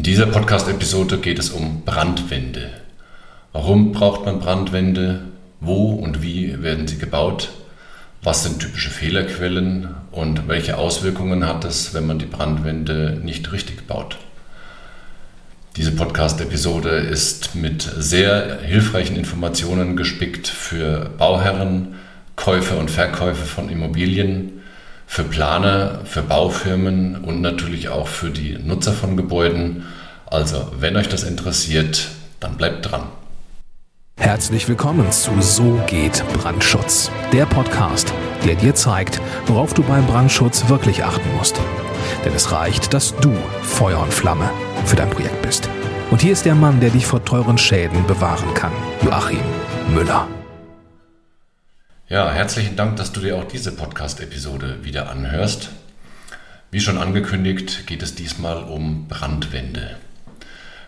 In dieser Podcast-Episode geht es um Brandwände. Warum braucht man Brandwände? Wo und wie werden sie gebaut? Was sind typische Fehlerquellen und welche Auswirkungen hat es, wenn man die Brandwände nicht richtig baut? Diese Podcast-Episode ist mit sehr hilfreichen Informationen gespickt für Bauherren, Käufer und Verkäufer von Immobilien, für Planer, für Baufirmen und natürlich auch für die Nutzer von Gebäuden. Also, wenn euch das interessiert, dann bleibt dran. Herzlich willkommen zu So geht Brandschutz, der Podcast, der dir zeigt, worauf du beim Brandschutz wirklich achten musst. Denn es reicht, dass du Feuer und Flamme für dein Projekt bist. Und hier ist der Mann, der dich vor teuren Schäden bewahren kann, Joachim Müller. Ja, herzlichen Dank, dass du dir auch diese Podcast-Episode wieder anhörst. Wie schon angekündigt, geht es diesmal um Brandwände.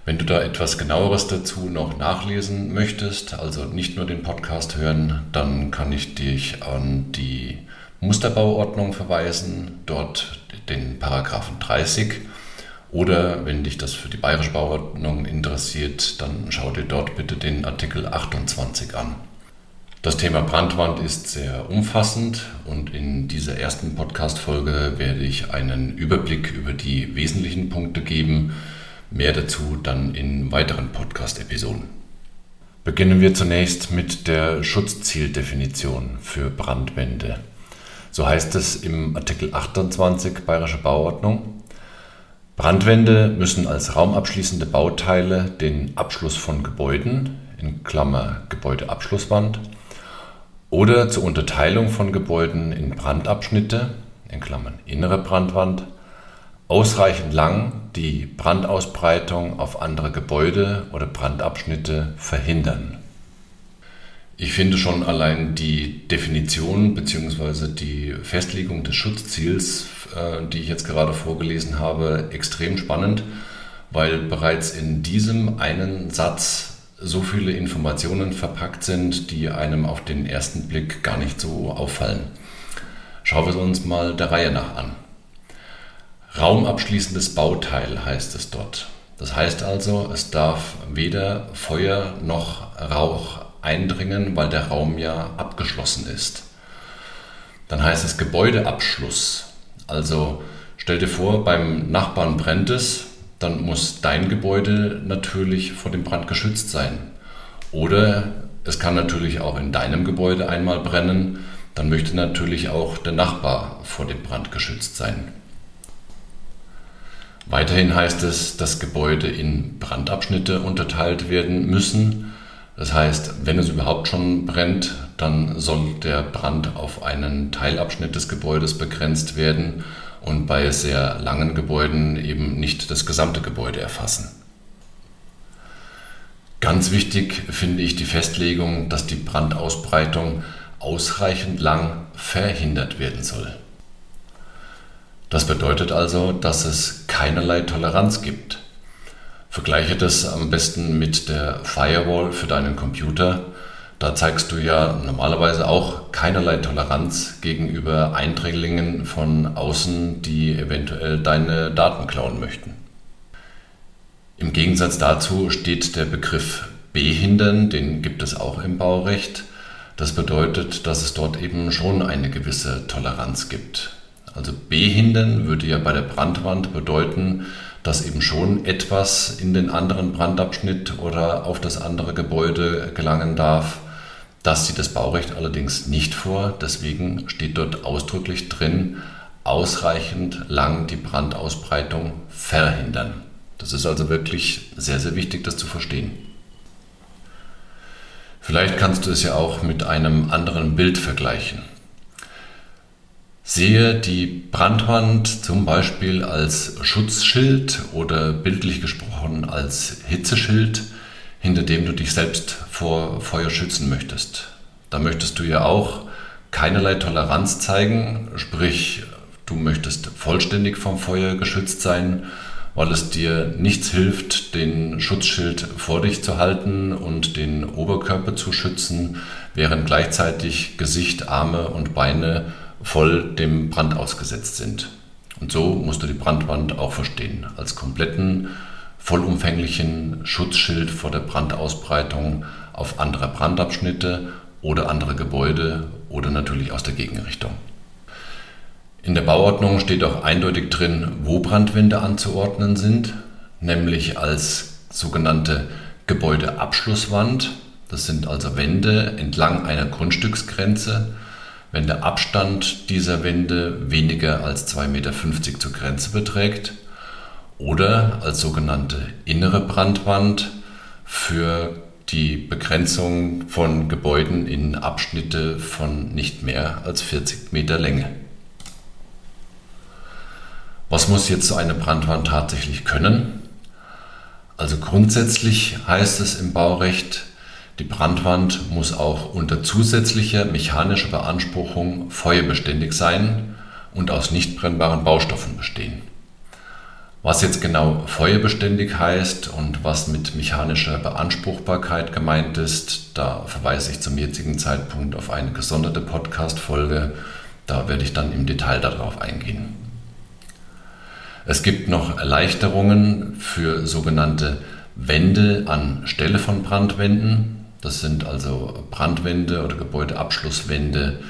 Wenn du da etwas genaueres dazu noch nachlesen möchtest, also nicht nur den Podcast hören, dann kann ich dich an die Musterbauordnung verweisen, dort den Paragraphen 30. Oder wenn dich das für die Bayerische Bauordnung interessiert, dann schau dir dort bitte den Artikel 28 an. Das Thema Brandwand ist sehr umfassend und in dieser ersten Podcast-Folge werde ich einen Überblick über die wesentlichen Punkte geben, Mehr dazu dann in weiteren Podcast-Episoden. Beginnen wir zunächst mit der Schutzzieldefinition für Brandwände. So heißt es im Artikel 28 Bayerische Bauordnung. Brandwände müssen als raumabschließende Bauteile den Abschluss von Gebäuden, in Klammer Gebäudeabschlusswand, oder zur Unterteilung von Gebäuden in Brandabschnitte, in Klammern innere Brandwand, ausreichend lang die Brandausbreitung auf andere Gebäude oder Brandabschnitte verhindern. Ich finde schon allein die Definition bzw. die Festlegung des Schutzziels, äh, die ich jetzt gerade vorgelesen habe, extrem spannend, weil bereits in diesem einen Satz so viele Informationen verpackt sind, die einem auf den ersten Blick gar nicht so auffallen. Schauen wir uns mal der Reihe nach an. Raumabschließendes Bauteil heißt es dort. Das heißt also, es darf weder Feuer noch Rauch eindringen, weil der Raum ja abgeschlossen ist. Dann heißt es Gebäudeabschluss. Also stell dir vor, beim Nachbarn brennt es, dann muss dein Gebäude natürlich vor dem Brand geschützt sein. Oder es kann natürlich auch in deinem Gebäude einmal brennen, dann möchte natürlich auch der Nachbar vor dem Brand geschützt sein. Weiterhin heißt es, dass Gebäude in Brandabschnitte unterteilt werden müssen. Das heißt, wenn es überhaupt schon brennt, dann soll der Brand auf einen Teilabschnitt des Gebäudes begrenzt werden und bei sehr langen Gebäuden eben nicht das gesamte Gebäude erfassen. Ganz wichtig finde ich die Festlegung, dass die Brandausbreitung ausreichend lang verhindert werden soll. Das bedeutet also, dass es keinerlei Toleranz gibt. Vergleiche das am besten mit der Firewall für deinen Computer. Da zeigst du ja normalerweise auch keinerlei Toleranz gegenüber Eindringlingen von außen, die eventuell deine Daten klauen möchten. Im Gegensatz dazu steht der Begriff behindern, den gibt es auch im Baurecht. Das bedeutet, dass es dort eben schon eine gewisse Toleranz gibt. Also behindern würde ja bei der Brandwand bedeuten, dass eben schon etwas in den anderen Brandabschnitt oder auf das andere Gebäude gelangen darf. Das sieht das Baurecht allerdings nicht vor. Deswegen steht dort ausdrücklich drin, ausreichend lang die Brandausbreitung verhindern. Das ist also wirklich sehr, sehr wichtig, das zu verstehen. Vielleicht kannst du es ja auch mit einem anderen Bild vergleichen. Sehe die Brandwand zum Beispiel als Schutzschild oder bildlich gesprochen als Hitzeschild, hinter dem du dich selbst vor Feuer schützen möchtest. Da möchtest du ja auch keinerlei Toleranz zeigen, sprich du möchtest vollständig vom Feuer geschützt sein, weil es dir nichts hilft, den Schutzschild vor dich zu halten und den Oberkörper zu schützen, während gleichzeitig Gesicht, Arme und Beine voll dem Brand ausgesetzt sind. Und so musst du die Brandwand auch verstehen, als kompletten vollumfänglichen Schutzschild vor der Brandausbreitung auf andere Brandabschnitte oder andere Gebäude oder natürlich aus der Gegenrichtung. In der Bauordnung steht auch eindeutig drin, wo Brandwände anzuordnen sind, nämlich als sogenannte Gebäudeabschlusswand. Das sind also Wände entlang einer Grundstücksgrenze, wenn der Abstand dieser Wände weniger als 2,50 Meter zur Grenze beträgt oder als sogenannte innere Brandwand für die Begrenzung von Gebäuden in Abschnitte von nicht mehr als 40 Meter Länge. Was muss jetzt so eine Brandwand tatsächlich können? Also grundsätzlich heißt es im Baurecht, die Brandwand muss auch unter zusätzlicher mechanischer Beanspruchung feuerbeständig sein und aus nicht brennbaren Baustoffen bestehen. Was jetzt genau feuerbeständig heißt und was mit mechanischer Beanspruchbarkeit gemeint ist, da verweise ich zum jetzigen Zeitpunkt auf eine gesonderte Podcast-Folge. Da werde ich dann im Detail darauf eingehen. Es gibt noch Erleichterungen für sogenannte Wände an Stelle von Brandwänden. Das sind also Brandwände oder Gebäudeabschlusswände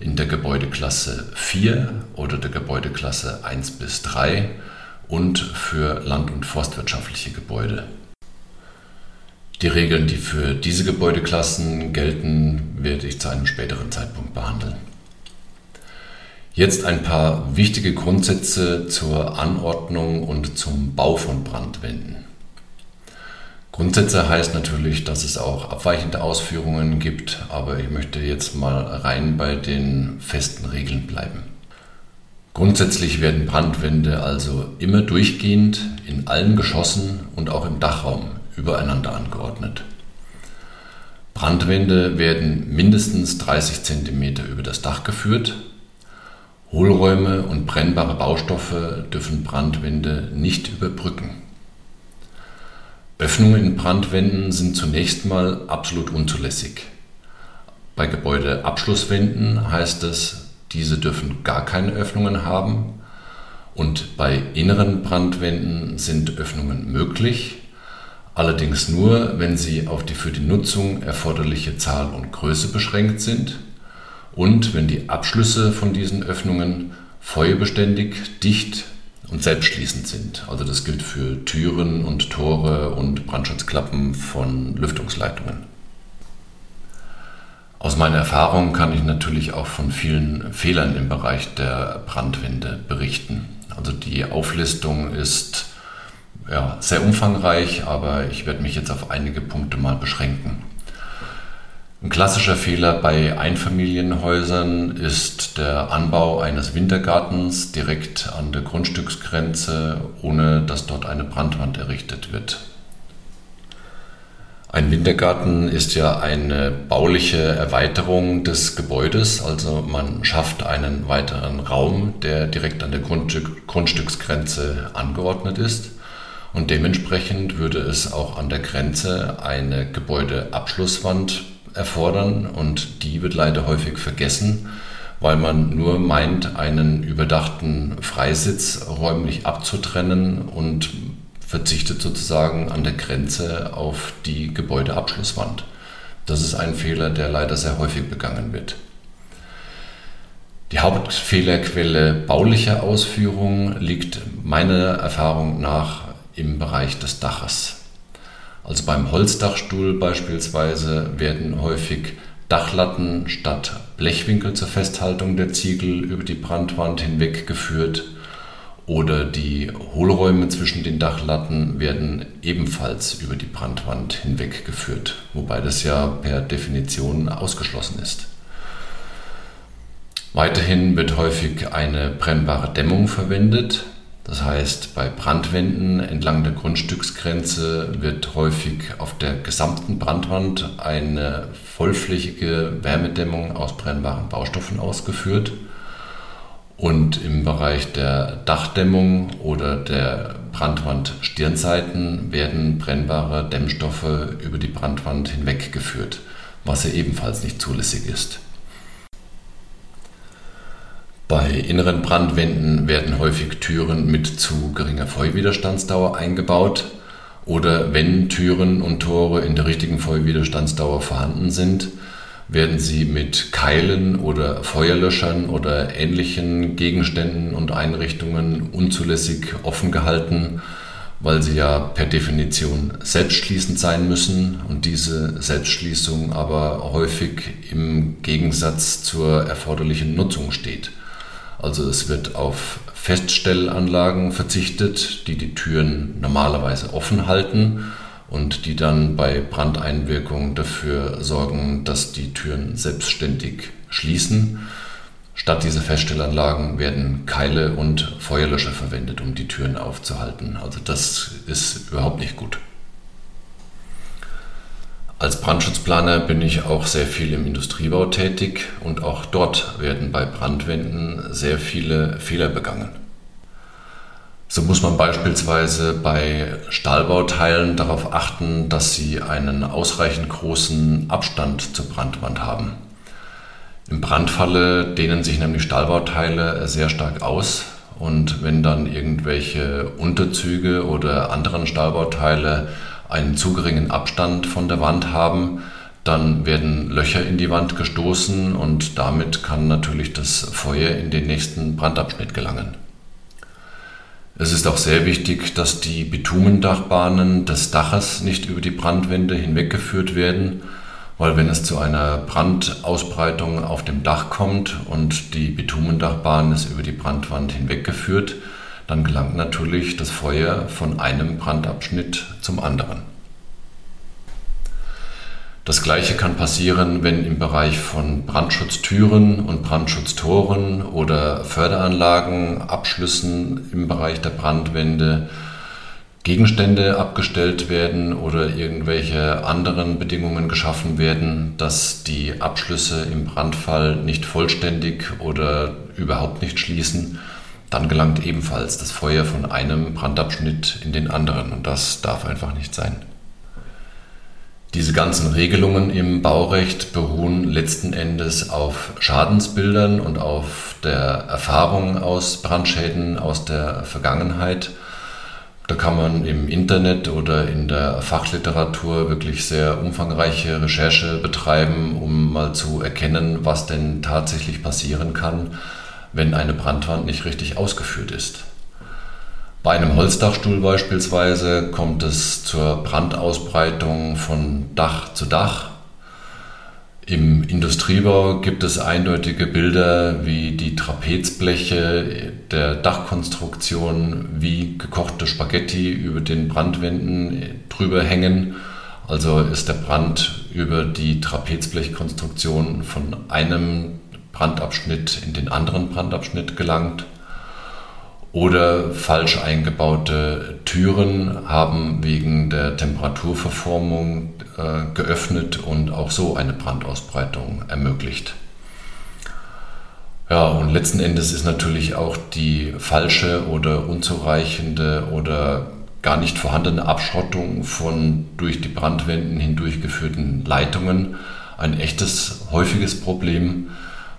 in der Gebäudeklasse 4 oder der Gebäudeklasse 1 bis 3 und für land- und forstwirtschaftliche Gebäude. Die Regeln, die für diese Gebäudeklassen gelten, werde ich zu einem späteren Zeitpunkt behandeln. Jetzt ein paar wichtige Grundsätze zur Anordnung und zum Bau von Brandwänden. Grundsätze heißt natürlich, dass es auch abweichende Ausführungen gibt, aber ich möchte jetzt mal rein bei den festen Regeln bleiben. Grundsätzlich werden Brandwände also immer durchgehend in allen Geschossen und auch im Dachraum übereinander angeordnet. Brandwände werden mindestens 30 cm über das Dach geführt. Hohlräume und brennbare Baustoffe dürfen Brandwände nicht überbrücken. Öffnungen in Brandwänden sind zunächst mal absolut unzulässig. Bei Gebäudeabschlusswänden heißt es, diese dürfen gar keine Öffnungen haben. Und bei inneren Brandwänden sind Öffnungen möglich, allerdings nur, wenn sie auf die für die Nutzung erforderliche Zahl und Größe beschränkt sind und wenn die Abschlüsse von diesen Öffnungen feuerbeständig, dicht und selbstschließend sind. Also das gilt für Türen und Tore und Brandschutzklappen von Lüftungsleitungen. Aus meiner Erfahrung kann ich natürlich auch von vielen Fehlern im Bereich der Brandwände berichten. Also die Auflistung ist ja, sehr umfangreich, aber ich werde mich jetzt auf einige Punkte mal beschränken. Ein klassischer Fehler bei Einfamilienhäusern ist der Anbau eines Wintergartens direkt an der Grundstücksgrenze, ohne dass dort eine Brandwand errichtet wird. Ein Wintergarten ist ja eine bauliche Erweiterung des Gebäudes, also man schafft einen weiteren Raum, der direkt an der Grundstück, Grundstücksgrenze angeordnet ist. Und dementsprechend würde es auch an der Grenze eine Gebäudeabschlusswand erfordern und die wird leider häufig vergessen, weil man nur meint, einen überdachten Freisitz räumlich abzutrennen und verzichtet sozusagen an der Grenze auf die Gebäudeabschlusswand. Das ist ein Fehler, der leider sehr häufig begangen wird. Die Hauptfehlerquelle baulicher Ausführung liegt meiner Erfahrung nach im Bereich des Daches. Also beim Holzdachstuhl beispielsweise werden häufig Dachlatten statt Blechwinkel zur Festhaltung der Ziegel über die Brandwand hinweg geführt oder die Hohlräume zwischen den Dachlatten werden ebenfalls über die Brandwand hinweggeführt, wobei das ja per Definition ausgeschlossen ist. Weiterhin wird häufig eine brennbare Dämmung verwendet. Das heißt, bei Brandwänden entlang der Grundstücksgrenze wird häufig auf der gesamten Brandwand eine vollflächige Wärmedämmung aus brennbaren Baustoffen ausgeführt. Und im Bereich der Dachdämmung oder der Brandwand-Stirnseiten werden brennbare Dämmstoffe über die Brandwand hinweggeführt, was ja ebenfalls nicht zulässig ist. Bei inneren Brandwänden werden häufig Türen mit zu geringer Feuerwiderstandsdauer eingebaut. oder wenn Türen und Tore in der richtigen Feuerwiderstandsdauer vorhanden sind, werden sie mit Keilen oder Feuerlöschern oder ähnlichen Gegenständen und Einrichtungen unzulässig offen gehalten, weil sie ja per Definition selbstschließend sein müssen und diese Selbstschließung aber häufig im Gegensatz zur erforderlichen Nutzung steht. Also es wird auf Feststellanlagen verzichtet, die die Türen normalerweise offen halten und die dann bei Brandeinwirkung dafür sorgen, dass die Türen selbstständig schließen. Statt dieser Feststellanlagen werden Keile und Feuerlöscher verwendet, um die Türen aufzuhalten. Also das ist überhaupt nicht gut. Als Brandschutzplaner bin ich auch sehr viel im Industriebau tätig und auch dort werden bei Brandwänden sehr viele Fehler begangen. So muss man beispielsweise bei Stahlbauteilen darauf achten, dass sie einen ausreichend großen Abstand zur Brandwand haben. Im Brandfalle dehnen sich nämlich Stahlbauteile sehr stark aus und wenn dann irgendwelche Unterzüge oder anderen Stahlbauteile einen zu geringen Abstand von der Wand haben, dann werden Löcher in die Wand gestoßen und damit kann natürlich das Feuer in den nächsten Brandabschnitt gelangen. Es ist auch sehr wichtig, dass die Bitumendachbahnen des Daches nicht über die Brandwände hinweggeführt werden, weil wenn es zu einer Brandausbreitung auf dem Dach kommt und die Bitumendachbahn ist über die Brandwand hinweggeführt, dann gelangt natürlich das Feuer von einem Brandabschnitt zum anderen. Das gleiche kann passieren, wenn im Bereich von Brandschutztüren und Brandschutztoren oder Förderanlagen, Abschlüssen im Bereich der Brandwände Gegenstände abgestellt werden oder irgendwelche anderen Bedingungen geschaffen werden, dass die Abschlüsse im Brandfall nicht vollständig oder überhaupt nicht schließen, dann gelangt ebenfalls das Feuer von einem Brandabschnitt in den anderen und das darf einfach nicht sein. Diese ganzen Regelungen im Baurecht beruhen letzten Endes auf Schadensbildern und auf der Erfahrung aus Brandschäden aus der Vergangenheit. Da kann man im Internet oder in der Fachliteratur wirklich sehr umfangreiche Recherche betreiben, um mal zu erkennen, was denn tatsächlich passieren kann, wenn eine Brandwand nicht richtig ausgeführt ist. Bei einem Holzdachstuhl beispielsweise kommt es zur Brandausbreitung von Dach zu Dach. Im Industriebau gibt es eindeutige Bilder, wie die Trapezbleche der Dachkonstruktion wie gekochte Spaghetti über den Brandwänden drüber hängen. Also ist der Brand über die Trapezblechkonstruktion von einem Brandabschnitt in den anderen Brandabschnitt gelangt. Oder falsch eingebaute Türen haben wegen der Temperaturverformung äh, geöffnet und auch so eine Brandausbreitung ermöglicht. Ja, und letzten Endes ist natürlich auch die falsche oder unzureichende oder gar nicht vorhandene Abschottung von durch die Brandwänden hindurchgeführten Leitungen ein echtes, häufiges Problem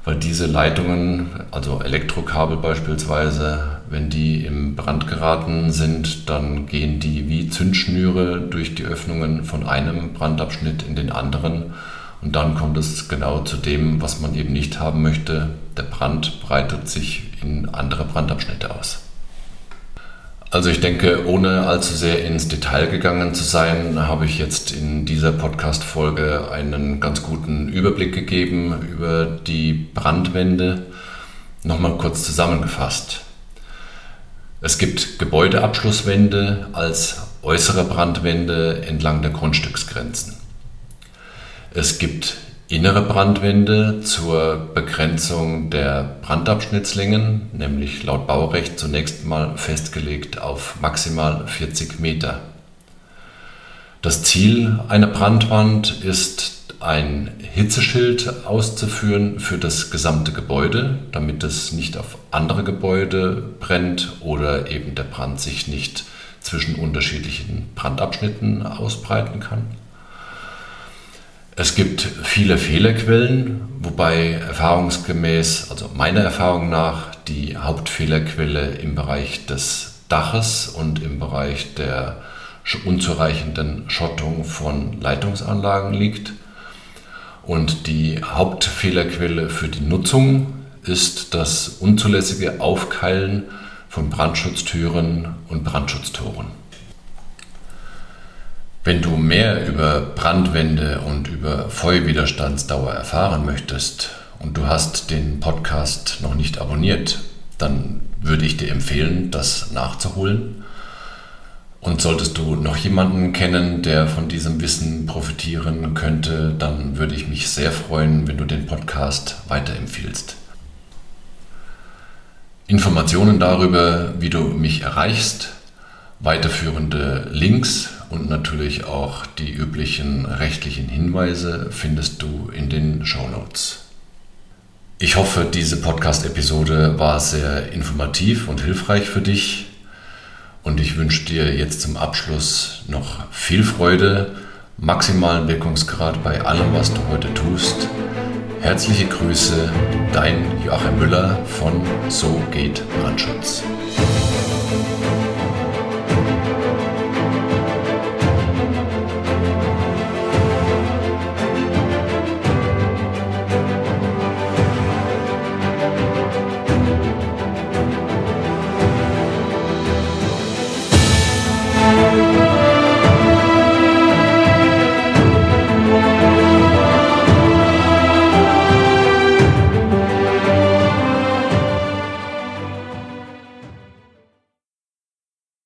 weil diese Leitungen, also Elektrokabel beispielsweise, wenn die im Brand geraten sind, dann gehen die wie Zündschnüre durch die Öffnungen von einem Brandabschnitt in den anderen und dann kommt es genau zu dem, was man eben nicht haben möchte. Der Brand breitet sich in andere Brandabschnitte aus. Also ich denke, ohne allzu sehr ins Detail gegangen zu sein, habe ich jetzt in dieser Podcast-Folge einen ganz guten Überblick gegeben über die Brandwände. Nochmal kurz zusammengefasst. Es gibt Gebäudeabschlusswände als äußere Brandwände entlang der Grundstücksgrenzen. Es gibt innere Brandwände zur Begrenzung der Brandabschnittslängen, nämlich laut Baurecht zunächst mal festgelegt auf maximal 40 Meter. Das Ziel einer Brandwand ist, ein Hitzeschild auszuführen für das gesamte Gebäude, damit es nicht auf andere Gebäude brennt oder eben der Brand sich nicht zwischen unterschiedlichen Brandabschnitten ausbreiten kann. Es gibt viele Fehlerquellen, wobei erfahrungsgemäß, also meiner Erfahrung nach, die Hauptfehlerquelle im Bereich des Daches und im Bereich der unzureichenden Schottung von Leitungsanlagen liegt. Und die Hauptfehlerquelle für die Nutzung ist das unzulässige Aufkeilen von Brandschutztüren und Brandschutztoren. Wenn du mehr über Brandwände und über Feuerwiderstandsdauer erfahren möchtest und du hast den Podcast noch nicht abonniert, dann würde ich dir empfehlen, das nachzuholen. Und solltest du noch jemanden kennen, der von diesem Wissen profitieren könnte, dann würde ich mich sehr freuen, wenn du den Podcast weiterempfiehlst. Informationen darüber, wie du mich erreichst, weiterführende Links und natürlich auch die üblichen rechtlichen Hinweise findest du in den Show Notes. Ich hoffe, diese Podcast-Episode war sehr informativ und hilfreich für dich. Und ich wünsche dir jetzt zum Abschluss noch viel Freude, maximalen Wirkungsgrad bei allem, was du heute tust. Herzliche Grüße, dein Joachim Müller von So geht Brandschutz.